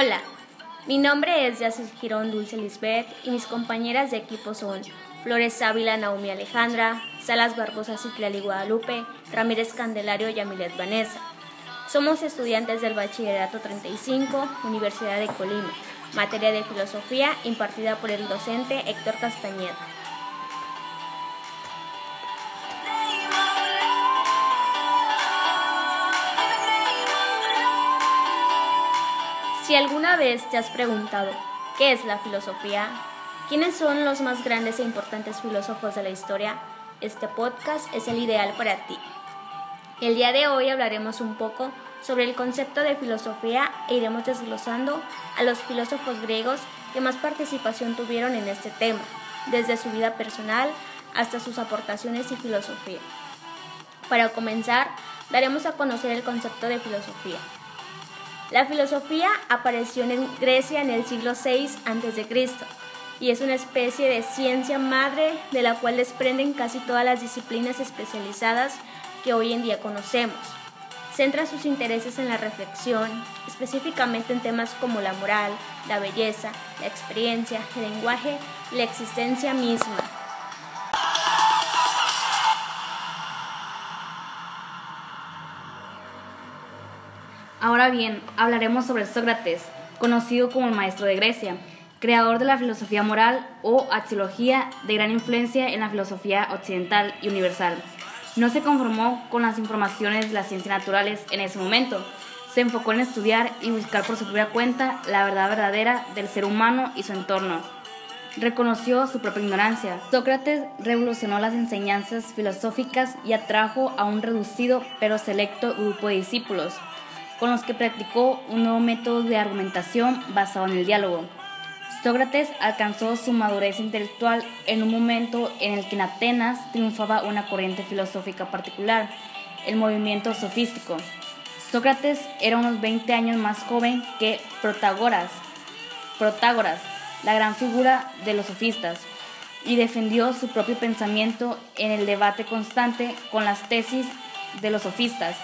Hola, mi nombre es Yacel Girón Dulce Lisbeth y mis compañeras de equipo son Flores Ávila Naomi Alejandra, Salas Barbosa Citlali Guadalupe, Ramírez Candelario y Amilet Vanessa. Somos estudiantes del Bachillerato 35, Universidad de Colima, materia de filosofía impartida por el docente Héctor Castañeda. Si alguna vez te has preguntado qué es la filosofía, quiénes son los más grandes e importantes filósofos de la historia, este podcast es el ideal para ti. El día de hoy hablaremos un poco sobre el concepto de filosofía e iremos desglosando a los filósofos griegos que más participación tuvieron en este tema, desde su vida personal hasta sus aportaciones y filosofía. Para comenzar, daremos a conocer el concepto de filosofía. La filosofía apareció en Grecia en el siglo VI a.C. y es una especie de ciencia madre de la cual desprenden casi todas las disciplinas especializadas que hoy en día conocemos. Centra sus intereses en la reflexión, específicamente en temas como la moral, la belleza, la experiencia, el lenguaje la existencia misma. Ahora bien, hablaremos sobre Sócrates, conocido como el maestro de Grecia, creador de la filosofía moral o axiología de gran influencia en la filosofía occidental y universal. No se conformó con las informaciones de las ciencias naturales en ese momento. Se enfocó en estudiar y buscar por su propia cuenta la verdad verdadera del ser humano y su entorno. Reconoció su propia ignorancia. Sócrates revolucionó las enseñanzas filosóficas y atrajo a un reducido pero selecto grupo de discípulos con los que practicó un nuevo método de argumentación basado en el diálogo. Sócrates alcanzó su madurez intelectual en un momento en el que en Atenas triunfaba una corriente filosófica particular, el movimiento sofístico. Sócrates era unos 20 años más joven que Protágoras, Protágoras, la gran figura de los sofistas, y defendió su propio pensamiento en el debate constante con las tesis de los sofistas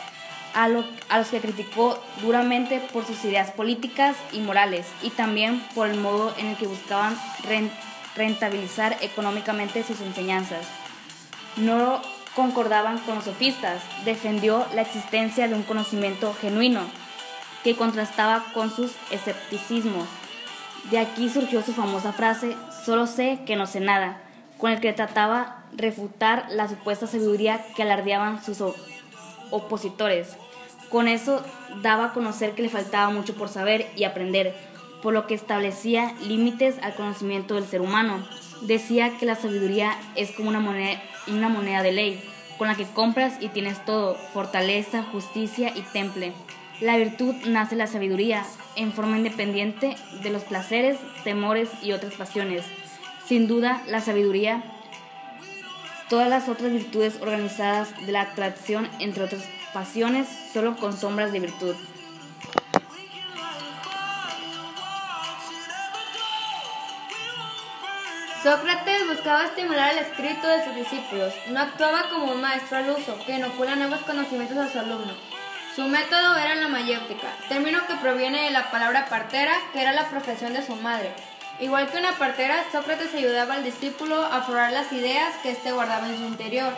a, los que criticó duramente por sus ideas políticas y morales y también por el modo en el que buscaban rentabilizar económicamente sus enseñanzas. No concordaban con los sofistas, defendió la existencia de un conocimiento genuino que contrastaba con sus escepticismos. De aquí surgió su famosa frase, solo sé que no sé nada, con el que trataba refutar la supuesta sabiduría que alardeaban sus opositores. Con eso daba a conocer que le faltaba mucho por saber y aprender, por lo que establecía límites al conocimiento del ser humano. Decía que la sabiduría es como una moneda, una moneda de ley, con la que compras y tienes todo, fortaleza, justicia y temple. La virtud nace la sabiduría, en forma independiente de los placeres, temores y otras pasiones. Sin duda, la sabiduría, todas las otras virtudes organizadas de la atracción, entre otras pasiones solo con sombras de virtud. Sócrates buscaba estimular el espíritu de sus discípulos. No actuaba como un maestro al uso, que inocula nuevos conocimientos a su alumno. Su método era la mayéutica, término que proviene de la palabra partera, que era la profesión de su madre. Igual que una partera, Sócrates ayudaba al discípulo a forrar las ideas que éste guardaba en su interior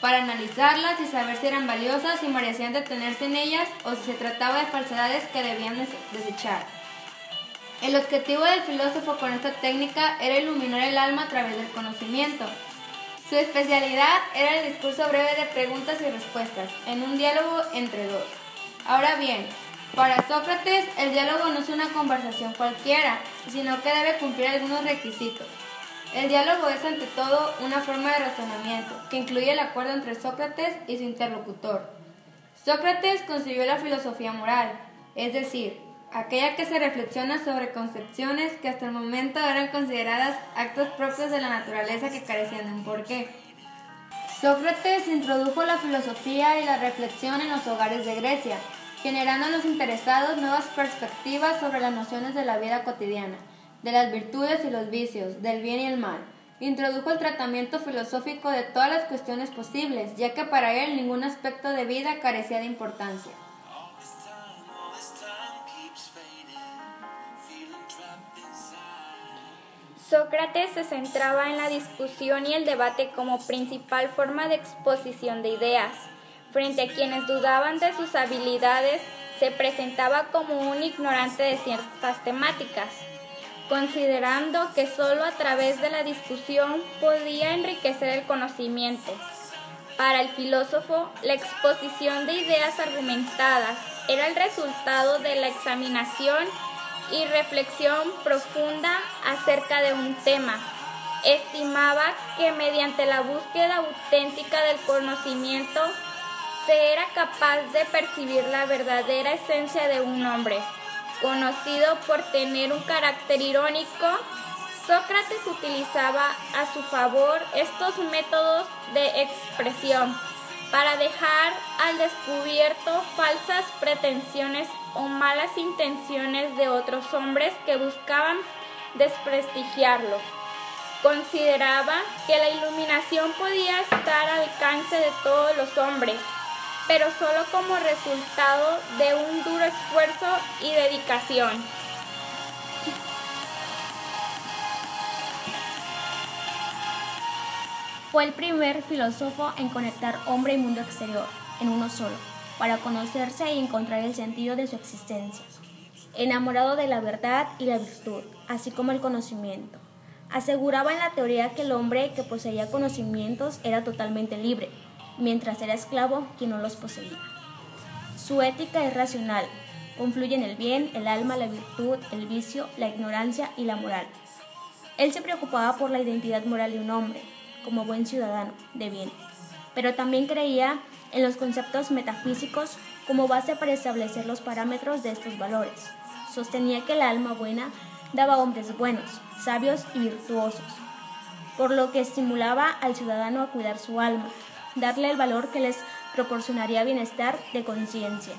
para analizarlas y saber si eran valiosas y merecían detenerse en ellas o si se trataba de falsedades que debían desechar. El objetivo del filósofo con esta técnica era iluminar el alma a través del conocimiento. Su especialidad era el discurso breve de preguntas y respuestas, en un diálogo entre dos. Ahora bien, para Sócrates el diálogo no es una conversación cualquiera, sino que debe cumplir algunos requisitos. El diálogo es ante todo una forma de razonamiento que incluye el acuerdo entre Sócrates y su interlocutor. Sócrates concibió la filosofía moral, es decir, aquella que se reflexiona sobre concepciones que hasta el momento eran consideradas actos propios de la naturaleza que carecían de un porqué. Sócrates introdujo la filosofía y la reflexión en los hogares de Grecia, generando en los interesados nuevas perspectivas sobre las nociones de la vida cotidiana, de las virtudes y los vicios, del bien y el mal. Introdujo el tratamiento filosófico de todas las cuestiones posibles, ya que para él ningún aspecto de vida carecía de importancia. Sócrates se centraba en la discusión y el debate como principal forma de exposición de ideas. Frente a quienes dudaban de sus habilidades, se presentaba como un ignorante de ciertas temáticas, considerando que sólo a través de la discusión podía enriquecer el conocimiento. Para el filósofo, la exposición de ideas argumentadas era el resultado de la examinación y reflexión profunda acerca de un tema. Estimaba que mediante la búsqueda auténtica del conocimiento se era capaz de percibir la verdadera esencia de un hombre. Conocido por tener un carácter irónico, Sócrates utilizaba a su favor estos métodos de expresión para dejar al descubierto falsas pretensiones o malas intenciones de otros hombres que buscaban desprestigiarlo. Consideraba que la iluminación podía estar al alcance de todos los hombres, pero solo como resultado de un duro esfuerzo y dedicación. Fue el primer filósofo en conectar hombre y mundo exterior en uno solo, para conocerse y encontrar el sentido de su existencia. Enamorado de la verdad y la virtud, así como el conocimiento. Aseguraba en la teoría que el hombre que poseía conocimientos era totalmente libre, mientras era esclavo quien no los poseía. Su ética es racional, confluyen el bien, el alma, la virtud, el vicio, la ignorancia y la moral. Él se preocupaba por la identidad moral de un hombre, como buen ciudadano de bien, pero también creía en los conceptos metafísicos como base para establecer los parámetros de estos valores. Sostenía que el alma buena daba hombres buenos, sabios y virtuosos, por lo que estimulaba al ciudadano a cuidar su alma, darle el valor que les proporcionaría bienestar de conciencia.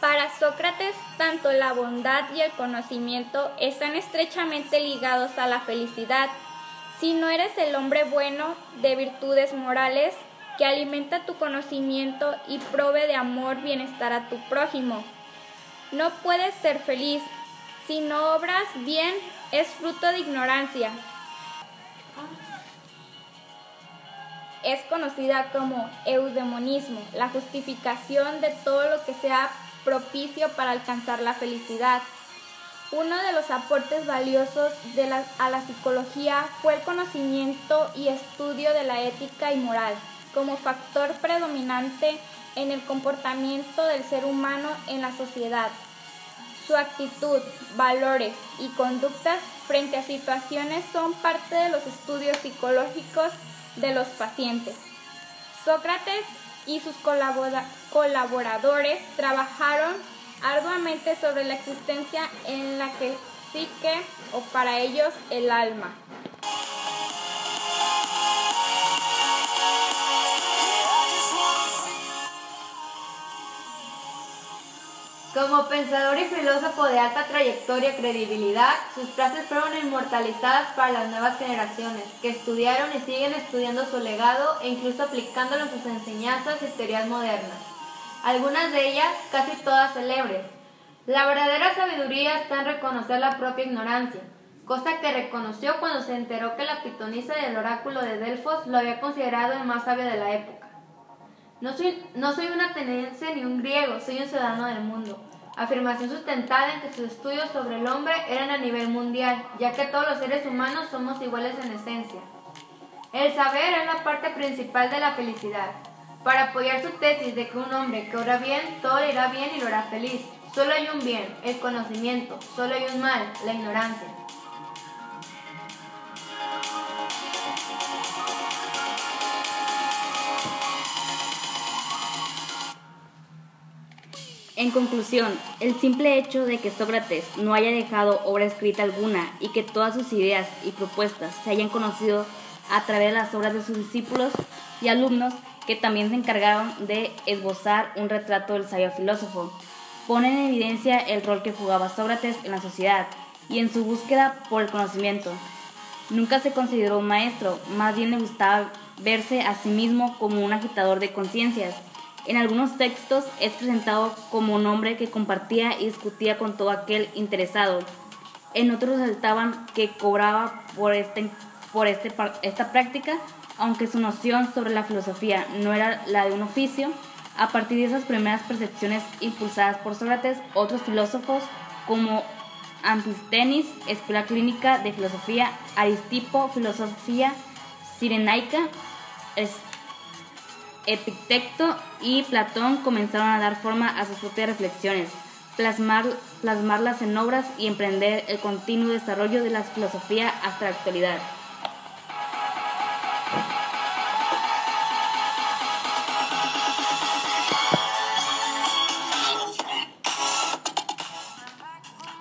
Para Sócrates, tanto la bondad y el conocimiento están estrechamente ligados a la felicidad. Si no eres el hombre bueno de virtudes morales, que alimenta tu conocimiento y prove de amor bienestar a tu prójimo. No puedes ser feliz. Si no obras bien, es fruto de ignorancia. Es conocida como eudemonismo, la justificación de todo lo que sea propicio para alcanzar la felicidad. Uno de los aportes valiosos de la, a la psicología fue el conocimiento y estudio de la ética y moral como factor predominante en el comportamiento del ser humano en la sociedad. Su actitud, valores y conductas frente a situaciones son parte de los estudios psicológicos de los pacientes. Sócrates y sus colaboradores trabajaron arduamente sobre la existencia en la que psique o para ellos el alma. Como pensador y filósofo de alta trayectoria y credibilidad, sus frases fueron inmortalizadas para las nuevas generaciones, que estudiaron y siguen estudiando su legado e incluso aplicándolo en sus enseñanzas y teorías modernas. Algunas de ellas, casi todas célebres. La verdadera sabiduría está en reconocer la propia ignorancia, cosa que reconoció cuando se enteró que la pitonisa del oráculo de Delfos lo había considerado el más sabio de la época. No soy, no soy un ateniense ni un griego, soy un ciudadano del mundo. Afirmación sustentada en que sus estudios sobre el hombre eran a nivel mundial, ya que todos los seres humanos somos iguales en esencia. El saber es la parte principal de la felicidad. Para apoyar su tesis de que un hombre que ora bien, todo le irá bien y lo hará feliz. Solo hay un bien, el conocimiento. Solo hay un mal, la ignorancia. En conclusión, el simple hecho de que Sócrates no haya dejado obra escrita alguna y que todas sus ideas y propuestas se hayan conocido a través de las obras de sus discípulos y alumnos que también se encargaron de esbozar un retrato del sabio filósofo, pone en evidencia el rol que jugaba Sócrates en la sociedad y en su búsqueda por el conocimiento. Nunca se consideró un maestro, más bien le gustaba verse a sí mismo como un agitador de conciencias En algunos textos es presentado como un hombre que compartía y discutía con todo aquel interesado. En otros resaltaban que cobraba por, este, por este, esta práctica, aunque su noción sobre la filosofía no era la de un oficio. A partir de esas primeras percepciones impulsadas por Sócrates, otros filósofos como Antistenis, Escuela Clínica de Filosofía, Aristipo, Filosofía Sirenaica, Epicteto y Platón comenzaron a dar forma a sus propias reflexiones, plasmar, plasmarlas en obras y emprender el continuo desarrollo de la filosofía hasta la actualidad.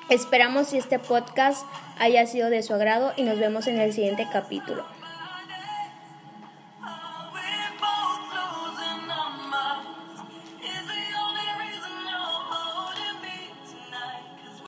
Esperamos que este podcast haya sido de su agrado y nos vemos en el siguiente capítulo.